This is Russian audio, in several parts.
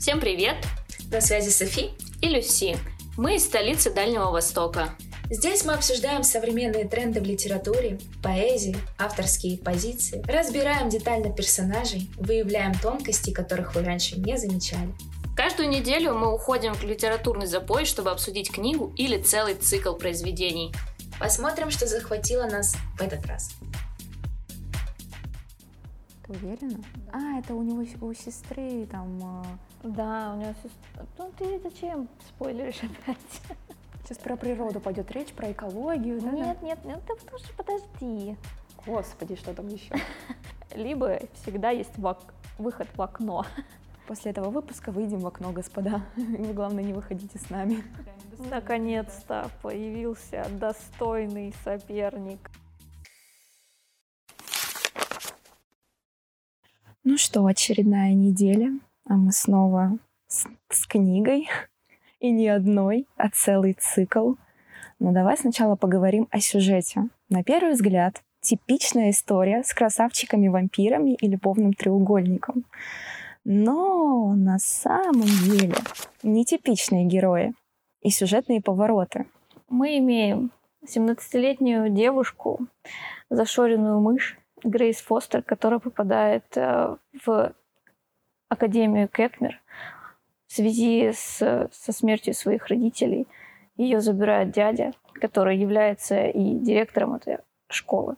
Всем привет! На связи Софи и Люси. Мы из столицы Дальнего Востока. Здесь мы обсуждаем современные тренды в литературе, поэзии, авторские позиции, разбираем детально персонажей, выявляем тонкости, которых вы раньше не замечали. Каждую неделю мы уходим в литературный запой, чтобы обсудить книгу или целый цикл произведений. Посмотрим, что захватило нас в этот раз. Ты уверена? А, это у него у сестры там. Да, у него сестра. Ну ты зачем спойлеришь опять? Сейчас про природу пойдет речь, про экологию, да? Нет, нет, нет, ты тоже подожди. Господи, что там еще? Либо всегда есть выход в окно. После этого выпуска выйдем в окно, господа. Вы, главное, не выходите с нами. Наконец-то появился достойный соперник. Ну что, очередная неделя, а мы снова с, с книгой. И не одной, а целый цикл. Но давай сначала поговорим о сюжете. На первый взгляд, типичная история с красавчиками-вампирами и любовным треугольником. Но на самом деле нетипичные герои и сюжетные повороты. Мы имеем 17-летнюю девушку, зашоренную мышь, Грейс Фостер, которая попадает э, в Академию Кэтмер в связи с, со смертью своих родителей. Ее забирает дядя, который является и директором этой школы.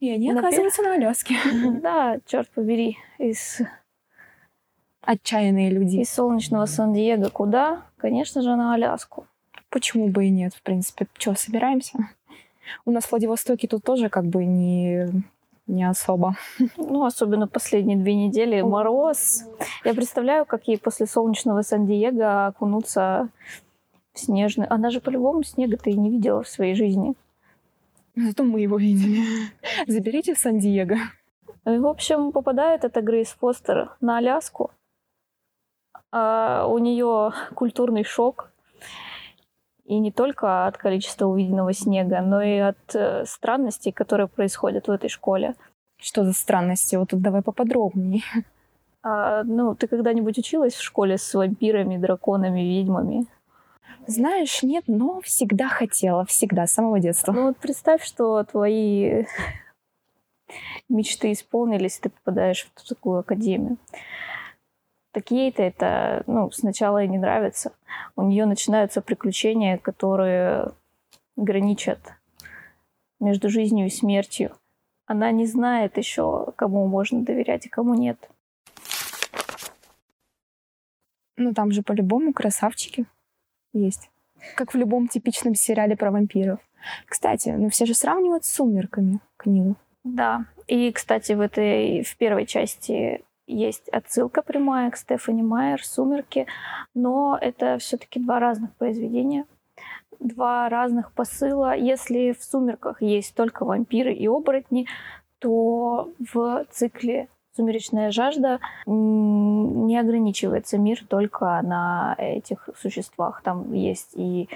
И они оказываются на Аляске. Да, черт побери, из отчаянные люди. Из солнечного Сан-Диего куда? Конечно же, на Аляску. Почему бы и нет, в принципе. Что, собираемся? У нас в Владивостоке тут тоже как бы не, не особо. Ну, особенно последние две недели. Мороз. Я представляю, как ей после солнечного Сан-Диего окунуться в снежный... Она же по-любому снега-то и не видела в своей жизни. Зато мы его видели. Заберите в Сан-Диего. В общем, попадает эта Грейс Фостер на Аляску. А у нее культурный шок. И не только от количества увиденного снега, но и от э, странностей, которые происходят в этой школе. Что за странности? Вот тут давай поподробнее. А, ну, ты когда-нибудь училась в школе с вампирами, драконами, ведьмами? Знаешь, нет, но всегда хотела, всегда, с самого детства. Ну вот представь, что твои мечты исполнились, и ты попадаешь в такую академию. Так ей-то это ну, сначала и не нравится. У нее начинаются приключения, которые граничат между жизнью и смертью. Она не знает еще, кому можно доверять и кому нет. Ну, там же по-любому красавчики есть. Как в любом типичном сериале про вампиров. Кстати, ну все же сравнивают с «Сумерками» книгу. Да. И, кстати, в этой, в первой части есть отсылка прямая к Стефани Майер «Сумерки», но это все-таки два разных произведения, два разных посыла. Если в «Сумерках» есть только вампиры и оборотни, то в цикле «Сумеречная жажда» не ограничивается мир только на этих существах. Там есть и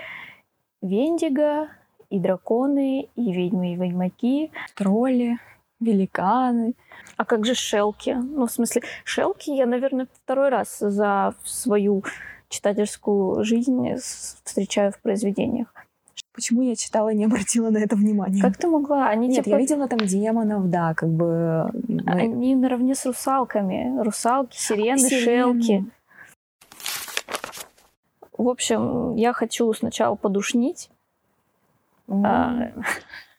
Вендиго, и драконы, и ведьмы, и ведьмаки. Тролли великаны. А как же шелки? Ну, в смысле, шелки я, наверное, второй раз за свою читательскую жизнь встречаю в произведениях. Почему я читала и не обратила на это внимание? Как ты могла? Они, Нет, типа... я видела там демонов, да, как бы... Они наравне с русалками. Русалки, сирены, Сирены. шелки. В общем, я хочу сначала подушнить. Mm.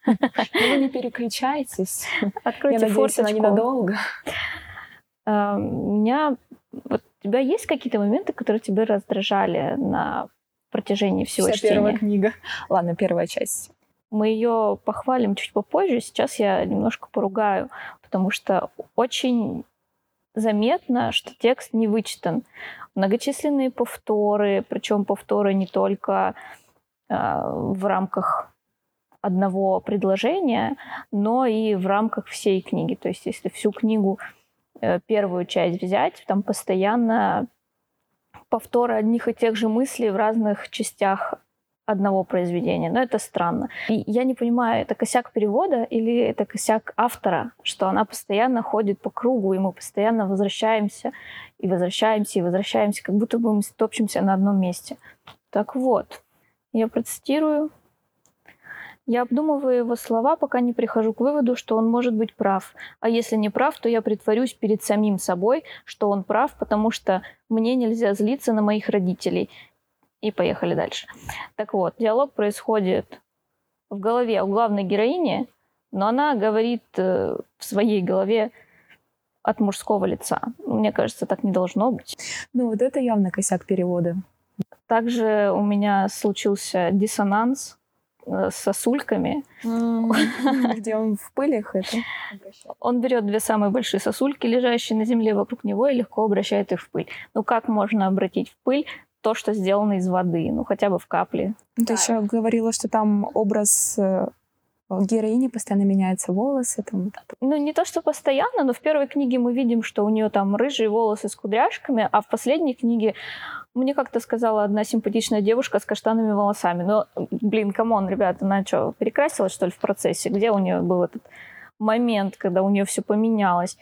Ну, вы не переключайтесь. Откройте Я надеюсь, она ненадолго. А, у меня... Вот у тебя есть какие-то моменты, которые тебя раздражали на протяжении всего Вся чтения? первая книга. Ладно, первая часть. Мы ее похвалим чуть попозже. Сейчас я немножко поругаю, потому что очень заметно, что текст не вычитан. Многочисленные повторы, причем повторы не только э, в рамках одного предложения, но и в рамках всей книги. То есть если всю книгу, э, первую часть взять, там постоянно повторы одних и тех же мыслей в разных частях одного произведения, но это странно. И я не понимаю, это косяк перевода или это косяк автора, что она постоянно ходит по кругу, и мы постоянно возвращаемся и возвращаемся и возвращаемся, как будто бы мы топчемся на одном месте. Так вот, я процитирую. Я обдумываю его слова, пока не прихожу к выводу, что он может быть прав. А если не прав, то я притворюсь перед самим собой, что он прав, потому что мне нельзя злиться на моих родителей. И поехали дальше. Так вот, диалог происходит в голове у главной героини, но она говорит э, в своей голове от мужского лица. Мне кажется, так не должно быть. Ну вот это явно косяк перевода. Также у меня случился диссонанс с сосульками. Где он в пылях это? Он берет две самые большие сосульки, лежащие на земле вокруг него, и легко обращает их в пыль. Ну как можно обратить в пыль то, что сделано из воды, ну хотя бы в капле. Ну, ты еще говорила, что там образ э, героини постоянно меняются волосы. Там. Ну, не то, что постоянно, но в первой книге мы видим, что у нее там рыжие волосы с кудряшками, а в последней книге мне как-то сказала одна симпатичная девушка с каштанными волосами. Ну, блин, come on, ребята, она что, перекрасилась, что ли, в процессе? Где у нее был этот момент, когда у нее все поменялось?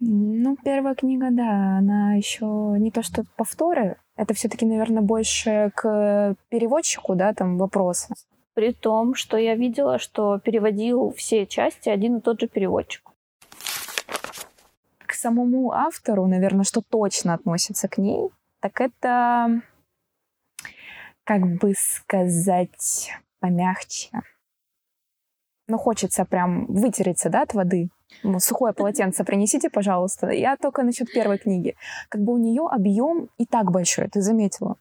Ну, первая книга, да, она еще не то что повторы, это все-таки, наверное, больше к переводчику, да, там вопросы. При том, что я видела, что переводил все части один и тот же переводчик. К самому автору, наверное, что точно относится к ней, так это, как бы сказать, помягче. Ну, хочется прям вытереться, да, от воды. Ну, сухое полотенце принесите, пожалуйста. Я только насчет первой книги. Как бы у нее объем и так большой, ты заметила?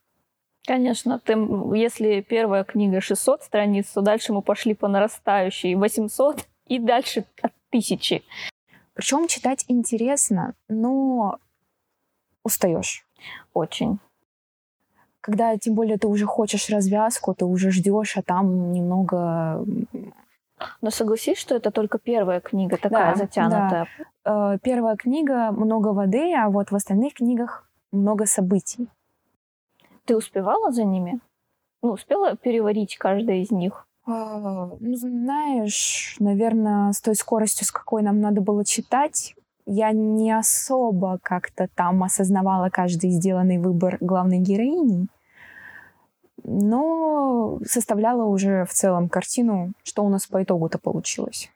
Конечно, ты, если первая книга 600 страниц, то дальше мы пошли по нарастающей 800 и дальше от тысячи. Причем читать интересно, но устаешь. Очень. Когда, тем более, ты уже хочешь развязку, ты уже ждешь, а там немного но согласись, что это только первая книга такая да, затянутая. Да. Э, первая книга много воды, а вот в остальных книгах много событий. Ты успевала за ними? Ну, успела переварить каждое из них? А, ну, знаешь, наверное, с той скоростью, с какой нам надо было читать, я не особо как-то там осознавала каждый сделанный выбор главной героини но составляла уже в целом картину, что у нас по итогу-то получилось.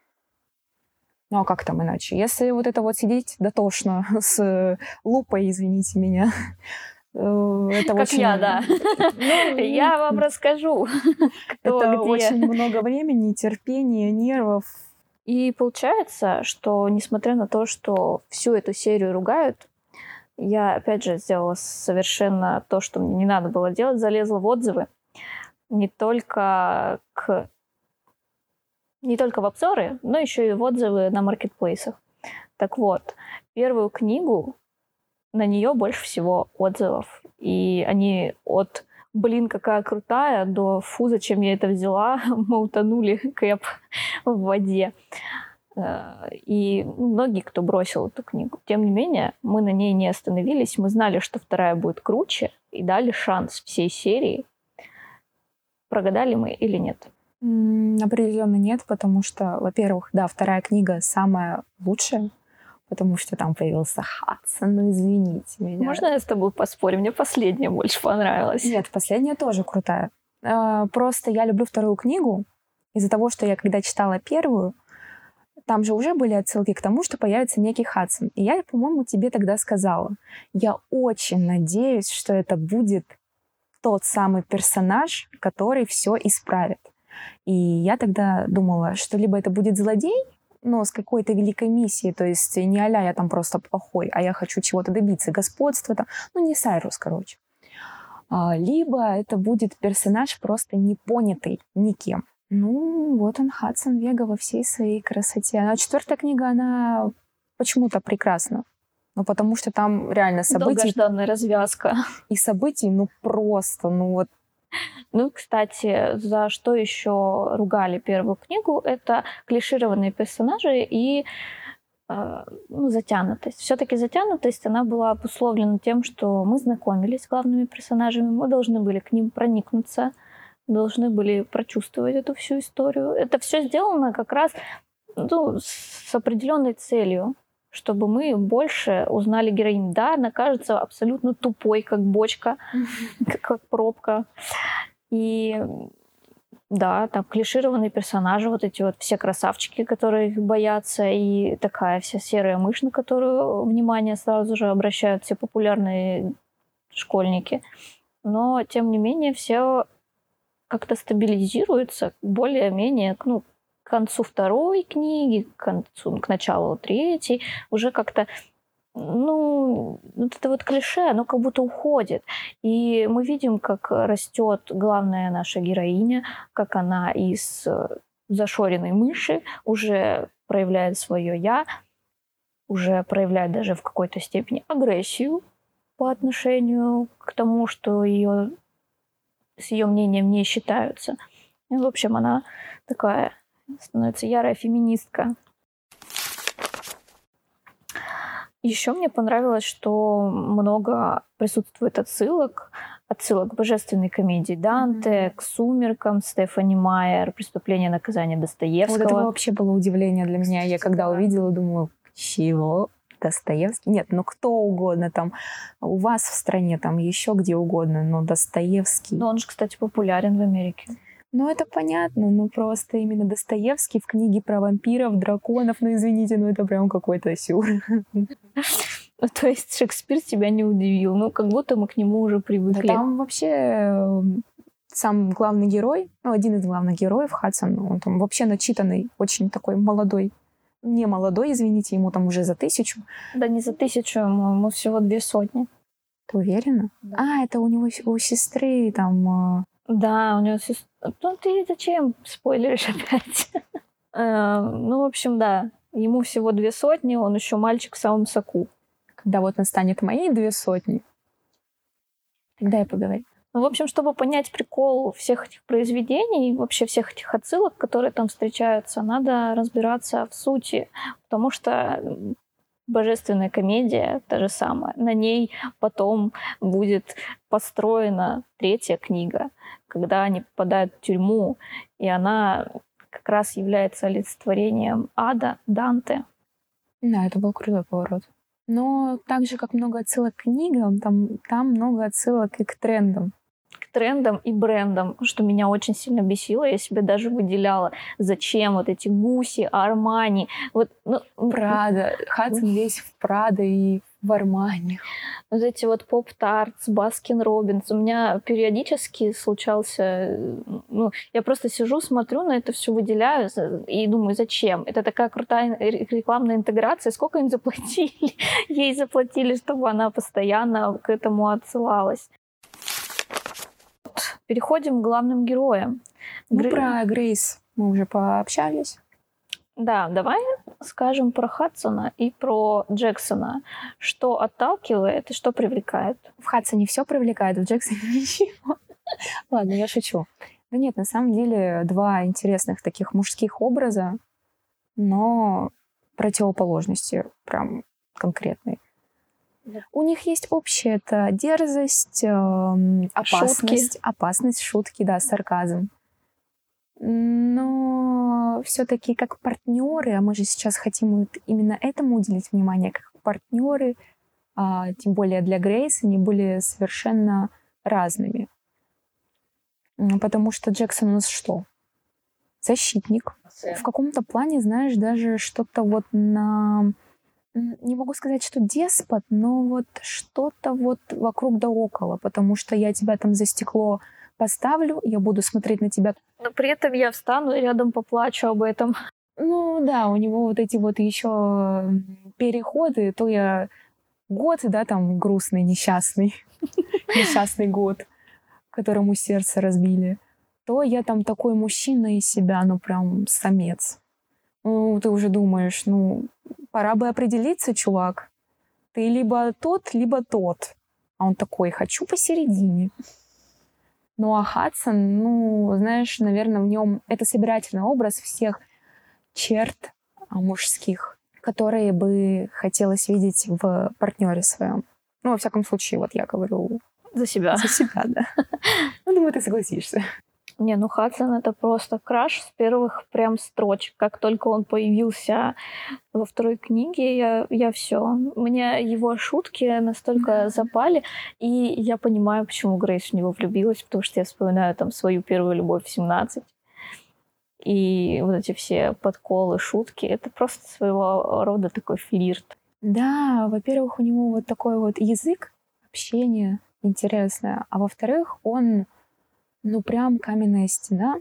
Ну а как там иначе? Если вот это вот сидеть дотошно с лупой, извините меня, э, это как очень... я, да. Ну, я вам расскажу, кто Это где. очень много времени, терпения, нервов. И получается, что несмотря на то, что всю эту серию ругают, я, опять же, сделала совершенно то, что мне не надо было делать, залезла в отзывы. Не только к не только в обзоры, но еще и в отзывы на маркетплейсах. Так вот, первую книгу, на нее больше всего отзывов. И они от «блин, какая крутая» до «фу, зачем я это взяла?» мы утонули кэп в воде. Э, и многие, кто бросил эту книгу. Тем не менее, мы на ней не остановились. Мы знали, что вторая будет круче, и дали шанс всей серии. Прогадали мы или нет? Определенно нет, потому что, во-первых, да, вторая книга самая лучшая, потому что там появился Хадсон, ну извините меня. Можно я с тобой поспорю? Мне последняя больше понравилась. Нет, последняя тоже крутая. Э, просто я люблю вторую книгу из-за того, что я когда читала первую, там же уже были отсылки к тому, что появится некий Хадсон. И я, по-моему, тебе тогда сказала, я очень надеюсь, что это будет тот самый персонаж, который все исправит. И я тогда думала, что либо это будет злодей, но с какой-то великой миссией, то есть не а я там просто плохой, а я хочу чего-то добиться, господства там, ну не Сайрус, короче. А, либо это будет персонаж просто непонятый никем. Ну, вот он, Хадсон Вега во всей своей красоте. А четвертая книга, она почему-то прекрасна. Ну, потому что там реально события... Долгожданная развязка. И событий, ну, просто, ну, вот... Ну, кстати, за что еще ругали первую книгу, это клишированные персонажи и э, ну, затянутость. Все-таки затянутость, она была обусловлена тем, что мы знакомились с главными персонажами, мы должны были к ним проникнуться, должны были прочувствовать эту всю историю. Это все сделано как раз ну, с определенной целью, чтобы мы больше узнали героиню. Да, она кажется абсолютно тупой, как бочка, как пробка. И да, там клишированные персонажи, вот эти вот все красавчики, которые их боятся, и такая вся серая мышь, на которую внимание сразу же обращают все популярные школьники. Но, тем не менее, все как-то стабилизируется более-менее, ну, к концу второй книги, к концу, к началу третьей, уже как-то ну, вот это вот клише, оно как будто уходит. И мы видим, как растет главная наша героиня, как она из э, зашоренной мыши уже проявляет свое я, уже проявляет даже в какой-то степени агрессию по отношению к тому, что ее с ее мнением не считаются. И, в общем, она такая становится ярая феминистка. Еще мне понравилось, что много присутствует отсылок, отсылок к божественной комедии Данте, mm-hmm. к «Сумеркам», Стефани Майер, «Преступление наказание Достоевского. Вот это вообще было удивление для меня. Я когда увидела, думаю, чего? Достоевский? Нет, ну кто угодно там. У вас в стране там еще где угодно, но Достоевский. Ну он же, кстати, популярен в Америке. Ну, это понятно, ну просто именно Достоевский в книге про вампиров, драконов, ну извините, ну это прям какой-то сюр. Ну, то есть Шекспир тебя не удивил, ну как будто мы к нему уже привыкли. Да там вообще эм, сам главный герой, ну, один из главных героев, Хадсон, он там вообще начитанный, очень такой молодой. Не молодой, извините, ему там уже за тысячу. Да не за тысячу, ему, ему всего две сотни. Ты уверена? Да. А, это у него у сестры там... Э, да, у него сестра... Ну ты зачем спойлеришь опять? Э, ну, в общем, да. Ему всего две сотни, он еще мальчик в самом соку. Когда вот настанет мои две сотни, тогда я поговорю. Ну, в общем, чтобы понять прикол всех этих произведений и вообще всех этих отсылок, которые там встречаются, надо разбираться в сути, потому что божественная комедия та же самая. На ней потом будет построена третья книга, когда они попадают в тюрьму, и она как раз является олицетворением ада Данте. Да, это был крутой поворот. Но так же, как много отсылок к книгам, там, там много отсылок и к трендам трендам и брендам, что меня очень сильно бесило. Я себе даже выделяла, зачем вот эти гуси, Армани. Вот, ну, Прада. Хадсон весь в Прада и в Армани. Вот эти вот Pop-Tarts, Baskin Robbins. У меня периодически случался... Ну, я просто сижу, смотрю на это все, выделяю и думаю, зачем? Это такая крутая рекламная интеграция. Сколько им заплатили? Ей заплатили, чтобы она постоянно к этому отсылалась. Переходим к главным героям. Ну, Грей... про Грейс мы уже пообщались. Да, давай скажем про Хадсона и про Джексона. Что отталкивает и что привлекает? В Хадсоне все привлекает, в Джексоне ничего. Ладно, я шучу. Да нет, на самом деле два интересных таких мужских образа, но противоположности прям конкретные. У них есть общее это дерзость, э, опасность, шутки. опасность, шутки, да, сарказм. Но все-таки как партнеры, а мы же сейчас хотим именно этому уделить внимание, как партнеры, а, тем более для Грейс, они были совершенно разными. Потому что Джексон у нас что? Защитник. В каком-то плане, знаешь, даже что-то вот на не могу сказать, что деспот, но вот что-то вот вокруг да около, потому что я тебя там за стекло поставлю, я буду смотреть на тебя. Но при этом я встану и рядом поплачу об этом. Ну да, у него вот эти вот еще переходы, то я год, да, там грустный, несчастный, несчастный год, которому сердце разбили, то я там такой мужчина из себя, ну прям самец. Ну, ты уже думаешь, ну, пора бы определиться, чувак. Ты либо тот, либо тот. А он такой, хочу посередине. Ну, а Хадсон, ну, знаешь, наверное, в нем это собирательный образ всех черт а, мужских, которые бы хотелось видеть в партнере своем. Ну, во всяком случае, вот я говорю за себя. За себя, да. Ну, думаю, ты согласишься. Не, ну Хадсон это просто краш с первых прям строчек. Как только он появился во второй книге, я, я все. Мне его шутки настолько запали, и я понимаю, почему Грейс в него влюбилась, потому что я вспоминаю там свою первую любовь в 17. И вот эти все подколы, шутки, это просто своего рода такой флирт. Да, во-первых, у него вот такой вот язык общения интересное, а во-вторых, он ну прям каменная стена,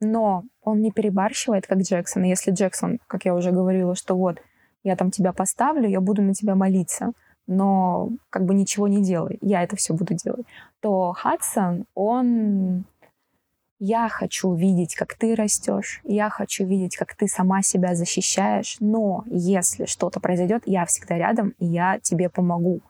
но он не перебарщивает, как Джексон. И если Джексон, как я уже говорила, что вот я там тебя поставлю, я буду на тебя молиться, но как бы ничего не делай, я это все буду делать, то Хадсон, он я хочу видеть, как ты растешь, я хочу видеть, как ты сама себя защищаешь, но если что-то произойдет, я всегда рядом, и я тебе помогу.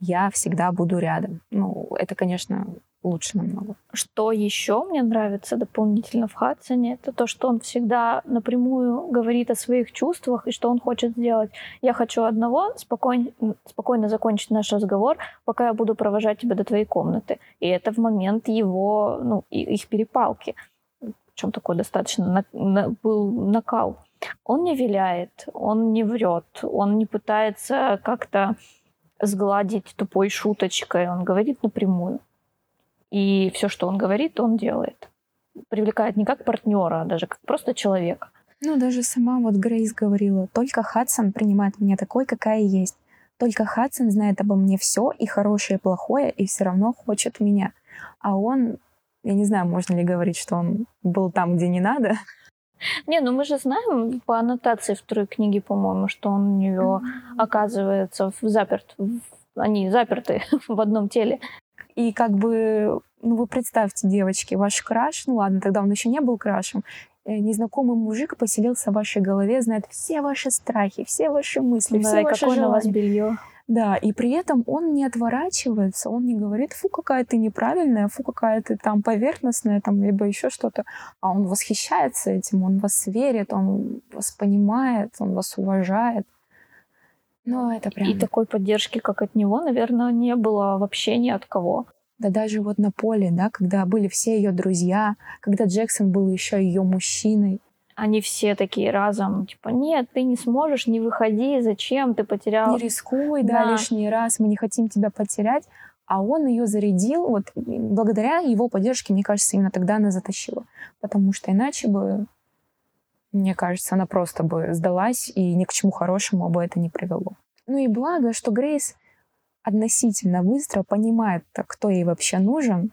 Я всегда буду рядом. Ну, это, конечно, лучше намного. Что еще мне нравится дополнительно в Хадсоне, это то, что он всегда напрямую говорит о своих чувствах и что он хочет сделать. Я хочу одного, спокойно, спокойно закончить наш разговор, пока я буду провожать тебя до твоей комнаты. И это в момент его, ну, их перепалки. Причем такой достаточно на, на, был накал. Он не виляет, он не врет, он не пытается как-то сгладить тупой шуточкой, он говорит напрямую. И все, что он говорит, он делает. Привлекает не как партнера, а даже как просто человека. Ну, даже сама вот Грейс говорила, только Хадсон принимает меня такой, какая есть. Только Хадсон знает обо мне все, и хорошее, и плохое, и все равно хочет меня. А он, я не знаю, можно ли говорить, что он был там, где не надо. Не, ну мы же знаем по аннотации второй книги, по-моему, что он у нее оказывается заперт. Они заперты в одном теле. И как бы, ну вы представьте, девочки, ваш краш, ну ладно, тогда он еще не был крашем, э, незнакомый мужик поселился в вашей голове, знает все ваши страхи, все ваши мысли, да, все ваши какое желания. на вас белье. Да, и при этом он не отворачивается, он не говорит, фу, какая ты неправильная, фу, какая ты там поверхностная, там, либо еще что-то, а он восхищается этим, он вас верит, он вас понимает, он вас уважает. Ну, это прям... И такой поддержки, как от него, наверное, не было вообще ни от кого. Да даже вот на поле, да, когда были все ее друзья, когда Джексон был еще ее мужчиной. Они все такие разом, типа, нет, ты не сможешь, не выходи, зачем, ты потерял. Не рискуй, да, да лишний раз, мы не хотим тебя потерять. А он ее зарядил, вот благодаря его поддержке, мне кажется, именно тогда она затащила. Потому что иначе бы, мне кажется, она просто бы сдалась, и ни к чему хорошему бы это не привело. Ну и благо, что Грейс относительно быстро понимает, кто ей вообще нужен.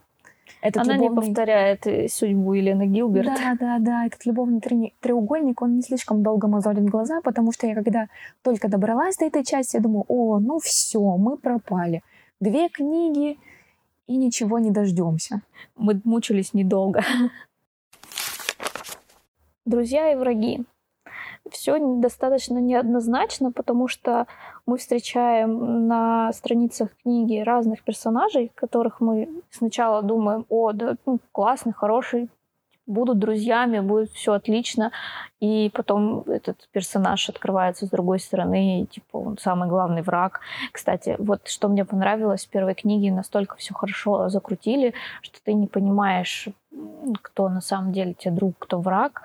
Этот Она любовный... не повторяет э, судьбу Елены Гилберт. Да, да, да. Этот любовный треугольник, он не слишком долго мозолит глаза, потому что я когда только добралась до этой части, я думаю, о, ну все, мы пропали. Две книги и ничего не дождемся. Мы мучились недолго. Друзья и враги. Все достаточно неоднозначно, потому что мы встречаем на страницах книги разных персонажей, которых мы сначала думаем, о, да, ну, классный, хороший, будут друзьями, будет все отлично, и потом этот персонаж открывается с другой стороны, и, типа он самый главный враг. Кстати, вот что мне понравилось в первой книге, настолько все хорошо закрутили, что ты не понимаешь, кто на самом деле тебе друг, кто враг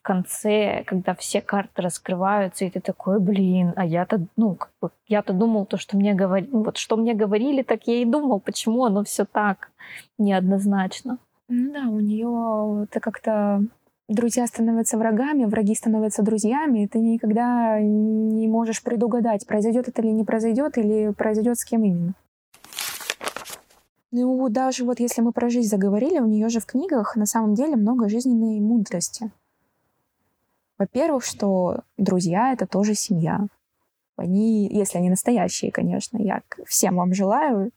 в конце, когда все карты раскрываются, и ты такой, блин, а я-то, ну, как бы, я-то думал то, что мне говорили, вот что мне говорили, так я и думал, почему оно все так неоднозначно. Ну да, у нее это как-то друзья становятся врагами, враги становятся друзьями, и ты никогда не можешь предугадать, произойдет это или не произойдет, или произойдет с кем именно. Ну, даже вот если мы про жизнь заговорили, у нее же в книгах на самом деле много жизненной мудрости. Во-первых, что друзья — это тоже семья. Они, если они настоящие, конечно, я всем вам желаю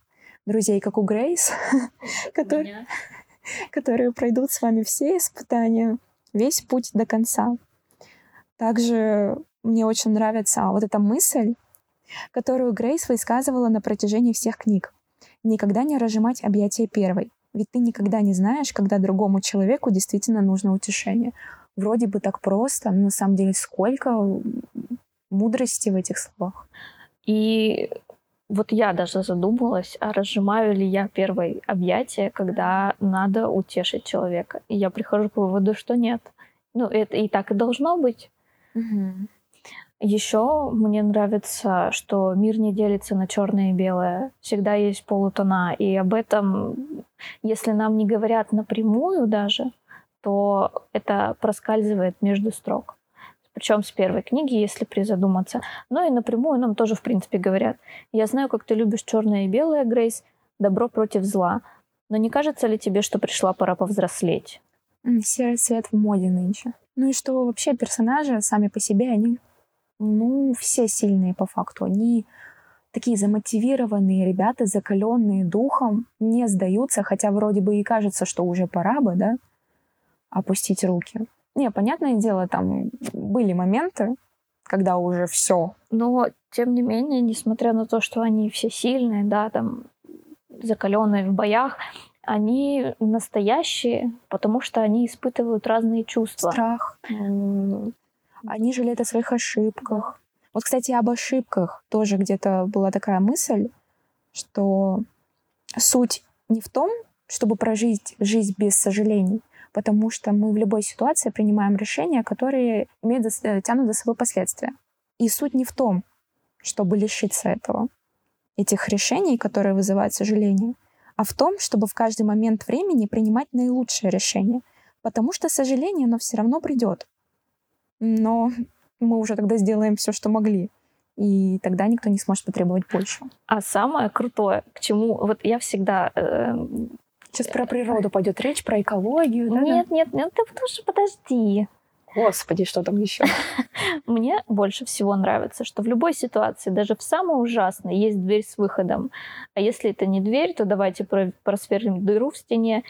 друзей, как у Грейс, которые, которые пройдут с вами все испытания, весь путь до конца. Также мне очень нравится вот эта мысль, которую Грейс высказывала на протяжении всех книг. Никогда не разжимать объятия первой. Ведь ты никогда не знаешь, когда другому человеку действительно нужно утешение вроде бы так просто, но на самом деле сколько мудрости в этих словах. И Вот я даже задумалась, а разжимаю ли я первое объятие, когда надо утешить человека. И я прихожу к выводу, что нет. Ну, это и так и должно быть. Угу. Еще мне нравится, что мир не делится на черное и белое. Всегда есть полутона. И об этом, если нам не говорят напрямую даже, то это проскальзывает между строк. Причем с первой книги, если призадуматься. Но и напрямую нам тоже, в принципе, говорят. Я знаю, как ты любишь черное и белое, Грейс, добро против зла. Но не кажется ли тебе, что пришла пора повзрослеть? Серый цвет в моде нынче. Ну и что вообще персонажи сами по себе, они, ну, все сильные по факту. Они такие замотивированные ребята, закаленные духом, не сдаются, хотя вроде бы и кажется, что уже пора бы, да, опустить руки. Не, понятное дело, там были моменты, когда уже все. Но, тем не менее, несмотря на то, что они все сильные, да, там, закаленные в боях, они настоящие, потому что они испытывают разные чувства. Страх. Они жалеют о своих ошибках. Вот, кстати, об ошибках тоже где-то была такая мысль, что суть не в том, чтобы прожить жизнь без сожалений, потому что мы в любой ситуации принимаем решения, которые имеют, э, тянут за собой последствия. И суть не в том, чтобы лишиться этого, этих решений, которые вызывают сожаление, а в том, чтобы в каждый момент времени принимать наилучшее решение. Потому что сожаление, оно все равно придет. Но мы уже тогда сделаем все, что могли. И тогда никто не сможет потребовать больше. А самое крутое, к чему вот я всегда э, Сейчас про природу пойдет речь, про экологию, да? Нет, нет, нет, ты тоже подожди. Господи, что там еще? Мне больше всего нравится, что в любой ситуации, даже в самой ужасной, есть дверь с выходом. А если это не дверь, то давайте просверлим дыру в стене.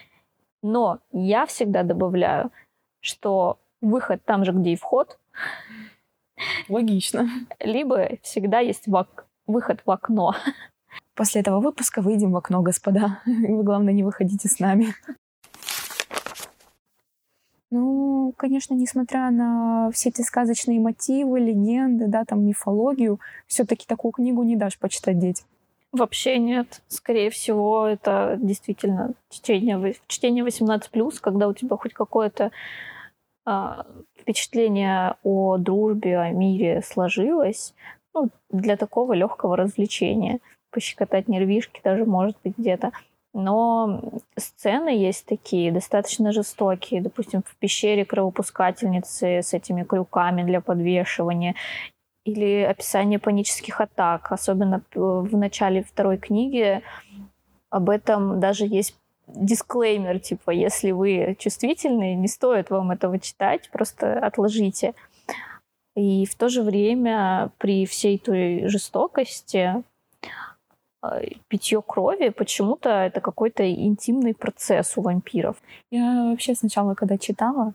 Но я всегда добавляю, что выход там же, где и вход. Логично. Либо всегда есть выход в окно. После этого выпуска выйдем в окно, господа. Вы, главное, не выходите с нами. Ну, конечно, несмотря на все эти сказочные мотивы, легенды, да, там мифологию, все-таки такую книгу не дашь почитать детям. Вообще нет. Скорее всего, это действительно чтение, чтение 18+, когда у тебя хоть какое-то а, впечатление о дружбе, о мире сложилось, ну, для такого легкого развлечения пощекотать нервишки даже, может быть, где-то. Но сцены есть такие, достаточно жестокие. Допустим, в пещере кровопускательницы с этими крюками для подвешивания. Или описание панических атак. Особенно в начале второй книги об этом даже есть дисклеймер, типа, если вы чувствительны, не стоит вам этого читать, просто отложите. И в то же время при всей той жестокости питье крови, почему-то это какой-то интимный процесс у вампиров. Я вообще сначала, когда читала,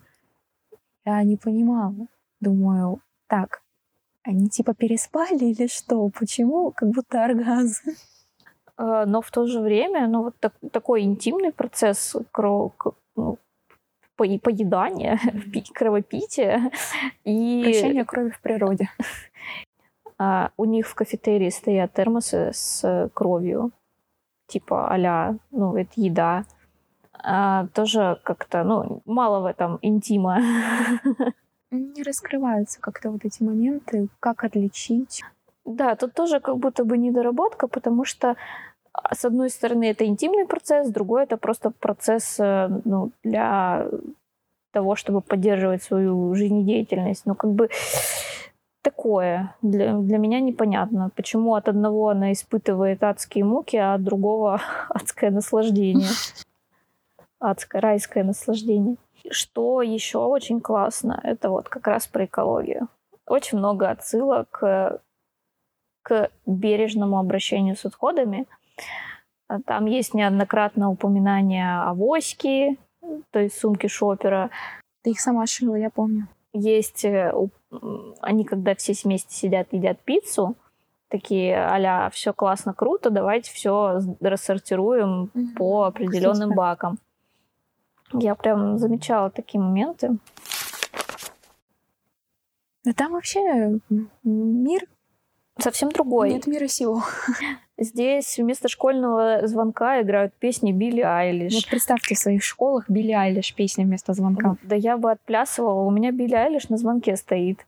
я не понимала. Думаю, так, они типа переспали или что? Почему? Как будто оргазм. А, но в то же время, ну, вот так, такой интимный процесс кро, ну, по, поедания, кровопития и... Прощение крови в природе. А, у них в кафетерии стоят термосы с кровью, типа а ну, это еда. А, тоже как-то, ну, мало в этом интима. Не раскрываются как-то вот эти моменты, как отличить. Да, тут тоже как будто бы недоработка, потому что а, с одной стороны это интимный процесс, с другой это просто процесс э, ну, для того, чтобы поддерживать свою жизнедеятельность. Ну, как бы такое. Для, для меня непонятно, почему от одного она испытывает адские муки, а от другого адское наслаждение. Адское, райское наслаждение. Что еще очень классно, это вот как раз про экологию. Очень много отсылок к, к бережному обращению с отходами. Там есть неоднократно упоминание авоськи, то есть сумки шопера. Ты их сама шила, я помню. Есть э, они, когда все вместе сидят, едят пиццу, такие а все классно, круто, давайте все рассортируем mm-hmm. по определенным бакам. Я прям замечала такие моменты. Да там вообще мир совсем другой. Нет мира сего. Здесь вместо школьного звонка играют песни Билли Айлиш. Вот представьте в своих школах Билли Айлиш песня вместо звонка. Да я бы отплясывала. У меня Билли Айлиш на звонке стоит.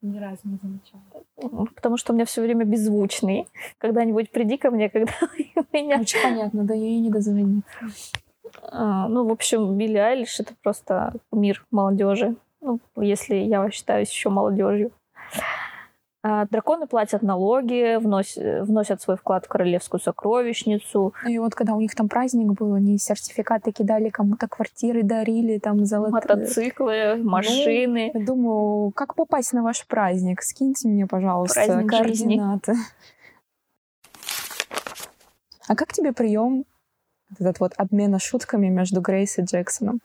Ни разу не замечала. Потому что у меня все время беззвучный. Когда-нибудь приди ко мне, когда у меня... Очень понятно, да ей не дозвонить. А, ну, в общем, Билли Айлиш — это просто мир молодежи. Ну, если я считаюсь еще молодежью. А, драконы платят налоги, вносят, вносят свой вклад в королевскую сокровищницу. И вот когда у них там праздник был, они сертификаты кидали, кому-то квартиры дарили, там золотые... Мотоциклы, машины. Ну, думаю, как попасть на ваш праздник? Скиньте мне, пожалуйста, Праздник координаты. А как тебе прием этот вот обмена шутками между Грейс и Джексоном?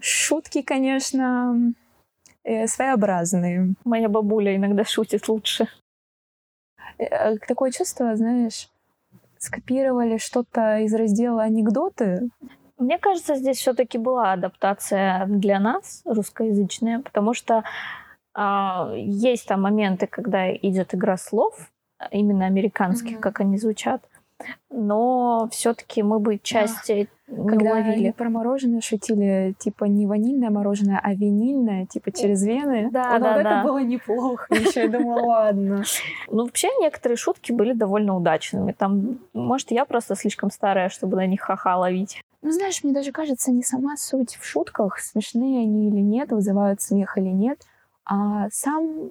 Шутки, конечно, своеобразные. Моя бабуля иногда шутит лучше. Э, Такое чувство, знаешь, скопировали что-то из раздела анекдоты. Мне кажется, здесь все-таки была адаптация для нас, русскоязычная, потому что а, есть там моменты, когда идет игра слов, именно американских, Мгм. как они звучат, но все-таки мы бы части не Когда уловили. про мороженое шутили, типа не ванильное мороженое, а винильное, типа через вены. Да, Вот да, это да. было неплохо. Еще я думала, ладно. Ну, вообще, некоторые шутки были довольно удачными. Там, может, я просто слишком старая, чтобы на них ха-ха ловить. Ну, знаешь, мне даже кажется, не сама суть в шутках, смешные они или нет, вызывают смех или нет, а сам,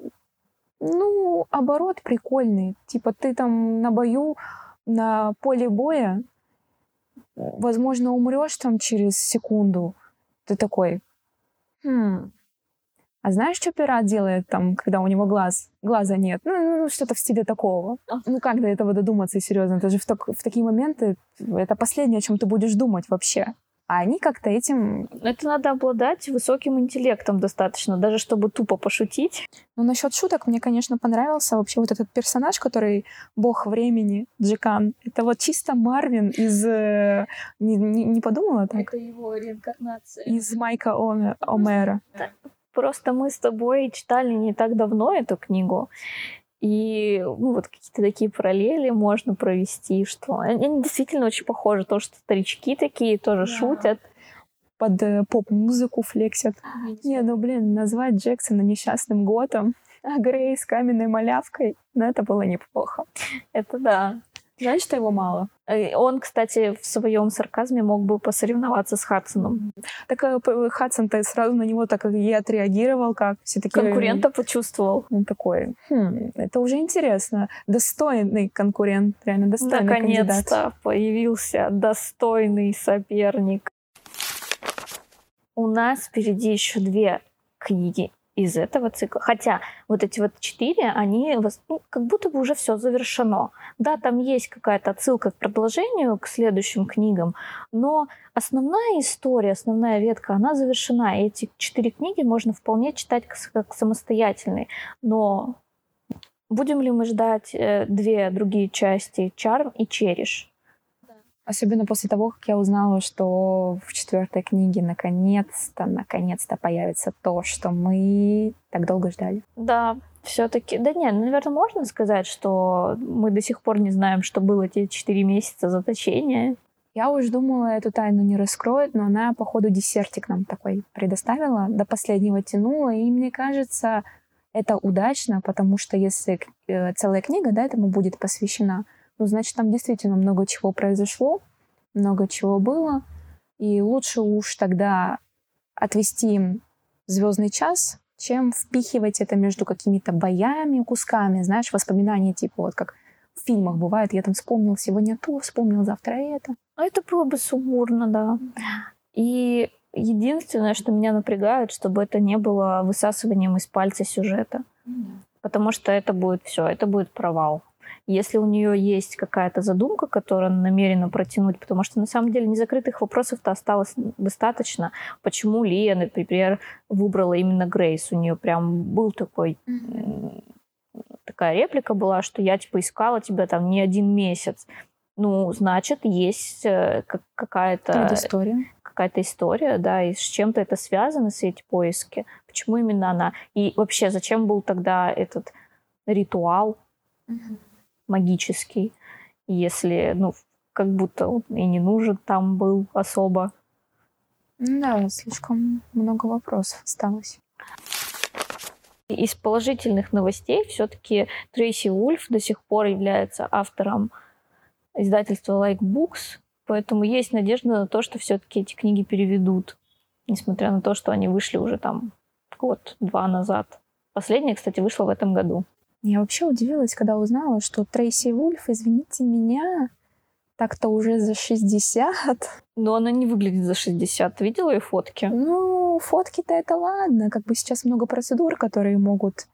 ну, оборот прикольный. Типа ты там на бою, на поле боя, возможно, умрешь там через секунду. Ты такой, «Хм, а знаешь, что пират делает там, когда у него глаз, глаза нет? Ну, ну, ну, что-то в стиле такого. Ну, как до этого додуматься, серьезно? Это же в, так- в такие моменты это последнее, о чем ты будешь думать вообще. А они как-то этим... Это надо обладать высоким интеллектом достаточно, даже чтобы тупо пошутить. Ну, насчет шуток мне, конечно, понравился вообще вот этот персонаж, который бог времени, Джекан. Это вот чисто Марвин из... э, Не, не- не подумала так? его реинкарнация. Из Майка Оме- Омера. Просто мы с тобой читали не так давно эту книгу, и ну, вот какие-то такие параллели можно провести, что они действительно очень похожи. То, что старички такие тоже шутят. Под э, поп-музыку флексят. Не, ну, блин, назвать Джексона несчастным готом, а Грейс каменной малявкой, ну, это было неплохо. Это да. Что его мало. Э, Он, кстати, в своем сарказме мог бы посоревноваться с Хадсоном. Так э, Хадсон-то сразу на него так и отреагировал, как все таки Конкурента почувствовал. Он такой, «Хм, это уже интересно. Достойный конкурент, реально достойный. Наконец-то появился достойный соперник. У нас впереди еще две книги из этого цикла. Хотя вот эти вот четыре, они ну, как будто бы уже все завершено. Да, там есть какая-то отсылка к продолжению, к следующим книгам, но основная история, основная ветка, она завершена. И эти четыре книги можно вполне читать как, самостоятельные. Но будем ли мы ждать э, две другие части Чарм и Чериш? Особенно после того, как я узнала, что в четвертой книге наконец-то, наконец-то появится то, что мы так долго ждали. Да, все-таки. Да нет, наверное, можно сказать, что мы до сих пор не знаем, что было эти четыре месяца заточения. Я уж думала, эту тайну не раскроет, но она, походу, десертик нам такой предоставила, до последнего тянула, и мне кажется, это удачно, потому что если э, целая книга, да, этому будет посвящена, ну, значит, там действительно много чего произошло, много чего было, и лучше уж тогда отвести им звездный час, чем впихивать это между какими-то боями, кусками, знаешь, воспоминания типа вот как в фильмах бывает, я там вспомнил сегодня то, вспомнил завтра это. А это было бы сумбурно, да. И единственное, что меня напрягает, чтобы это не было высасыванием из пальца сюжета. Потому что это будет все, это будет провал. Если у нее есть какая-то задумка, которую она намерена протянуть, потому что на самом деле незакрытых вопросов-то осталось достаточно. Почему Лия, например, выбрала именно Грейс? У нее прям был такой такая реплика была, что я типа искала тебя там не один месяц. Ну, значит, есть э, как- какая-то Предыстория. какая-то история, да, и с чем-то это связано, с эти поиски. Почему именно она? И вообще, зачем был тогда этот ритуал? Магический, если, ну, как будто он и не нужен там был особо. Да, слишком много вопросов осталось. Из положительных новостей все-таки Трейси Ульф до сих пор является автором издательства Like Books, поэтому есть надежда на то, что все-таки эти книги переведут, несмотря на то, что они вышли уже там год-два назад. Последняя, кстати, вышла в этом году. Я вообще удивилась, когда узнала, что Трейси Вульф, извините меня, так-то уже за 60. Но она не выглядит за 60. Ты видела ее фотки? Ну, фотки-то это ладно. Как бы сейчас много процедур, которые могут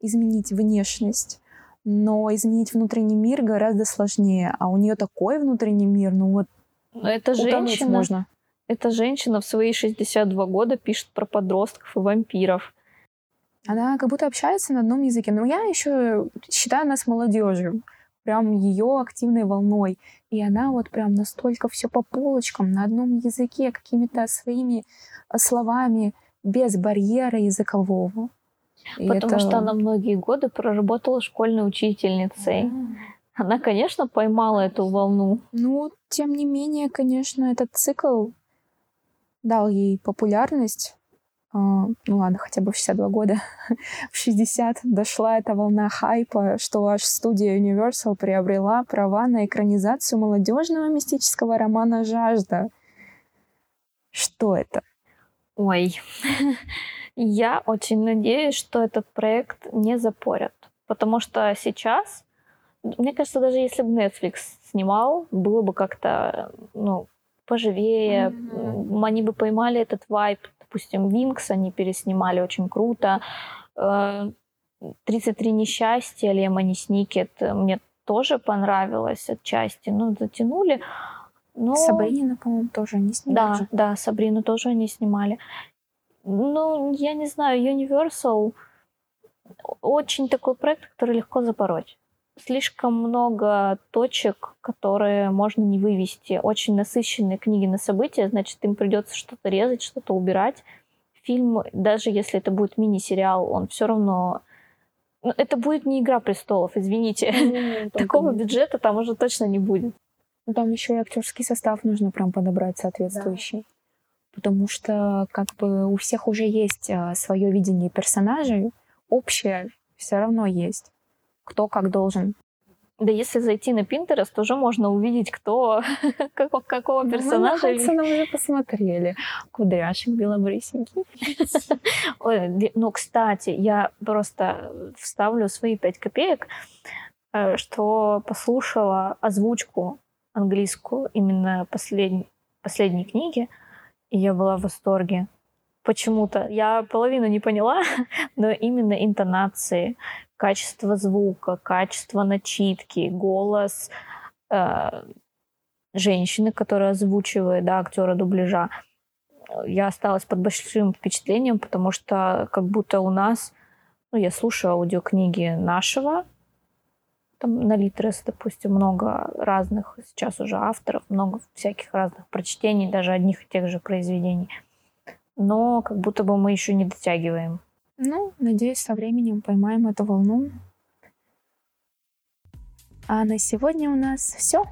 изменить внешность. Но изменить внутренний мир гораздо сложнее. А у нее такой внутренний мир, ну вот Но это женщина, можно. Эта женщина в свои 62 года пишет про подростков и вампиров. Она как будто общается на одном языке. Но я еще считаю нас молодежью. Прям ее активной волной. И она вот прям настолько все по полочкам, на одном языке, какими-то своими э, словами, без барьера языкового. И Потому это... что она многие годы проработала школьной учительницей. Mm. Она, конечно, поймала эту волну. Ну, тем не менее, конечно, этот цикл дал ей популярность. Uh, ну ладно, хотя бы в 62 года. в 60 дошла эта волна хайпа, что аж студия Universal приобрела права на экранизацию молодежного мистического романа «Жажда». Что это? Ой, я очень надеюсь, что этот проект не запорят. Потому что сейчас, мне кажется, даже если бы Netflix снимал, было бы как-то, ну, поживее. Mm-hmm. Они бы поймали этот вайп. Допустим, Винкс они переснимали очень круто. 33 э, несчастья Лемони Сникет мне тоже понравилось отчасти. Ну, затянули. Но... Сабрина, по-моему, тоже они снимали. Да, да, Сабрину тоже они снимали. Ну, я не знаю, Universal очень такой проект, который легко запороть слишком много точек, которые можно не вывести. Очень насыщенные книги на события, значит, им придется что-то резать, что-то убирать. Фильм, даже если это будет мини-сериал, он все равно ну, это будет не Игра престолов, извините. Такого бюджета там уже точно не будет. Ну, там еще и актерский состав нужно прям подобрать соответствующий. Да. Потому что как бы у всех уже есть а, свое видение персонажей, общее все равно есть кто как должен. Да если зайти на Pinterest, тоже можно увидеть, кто, какого, какого ну, персонажа. Мы на уже посмотрели. Кудряшек белобрысенький. Ну, кстати, я просто вставлю свои пять копеек, э, что послушала озвучку английскую именно последней, последней книги, и я была в восторге. Почему-то. Я половину не поняла, но именно интонации, качество звука, качество начитки, голос э, женщины, которая озвучивает, да, актера дубляжа. Я осталась под большим впечатлением, потому что как будто у нас, ну, я слушаю аудиокниги нашего, там на Литрес, допустим, много разных сейчас уже авторов, много всяких разных прочтений, даже одних и тех же произведений. Но как будто бы мы еще не дотягиваем. Ну, надеюсь, со временем поймаем эту волну. А на сегодня у нас все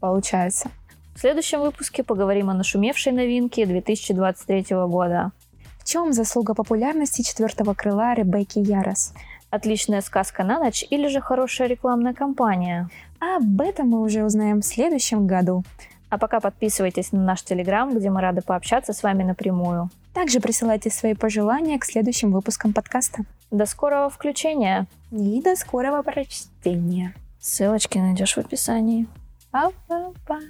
получается. В следующем выпуске поговорим о нашумевшей новинке 2023 года. В чем заслуга популярности четвертого крыла Ребекки Ярос? Отличная сказка на ночь или же хорошая рекламная кампания? Об этом мы уже узнаем в следующем году. А пока подписывайтесь на наш Телеграм, где мы рады пообщаться с вами напрямую. Также присылайте свои пожелания к следующим выпускам подкаста. До скорого включения. И до скорого прочтения. Ссылочки найдешь в описании. Пау-пау-пау.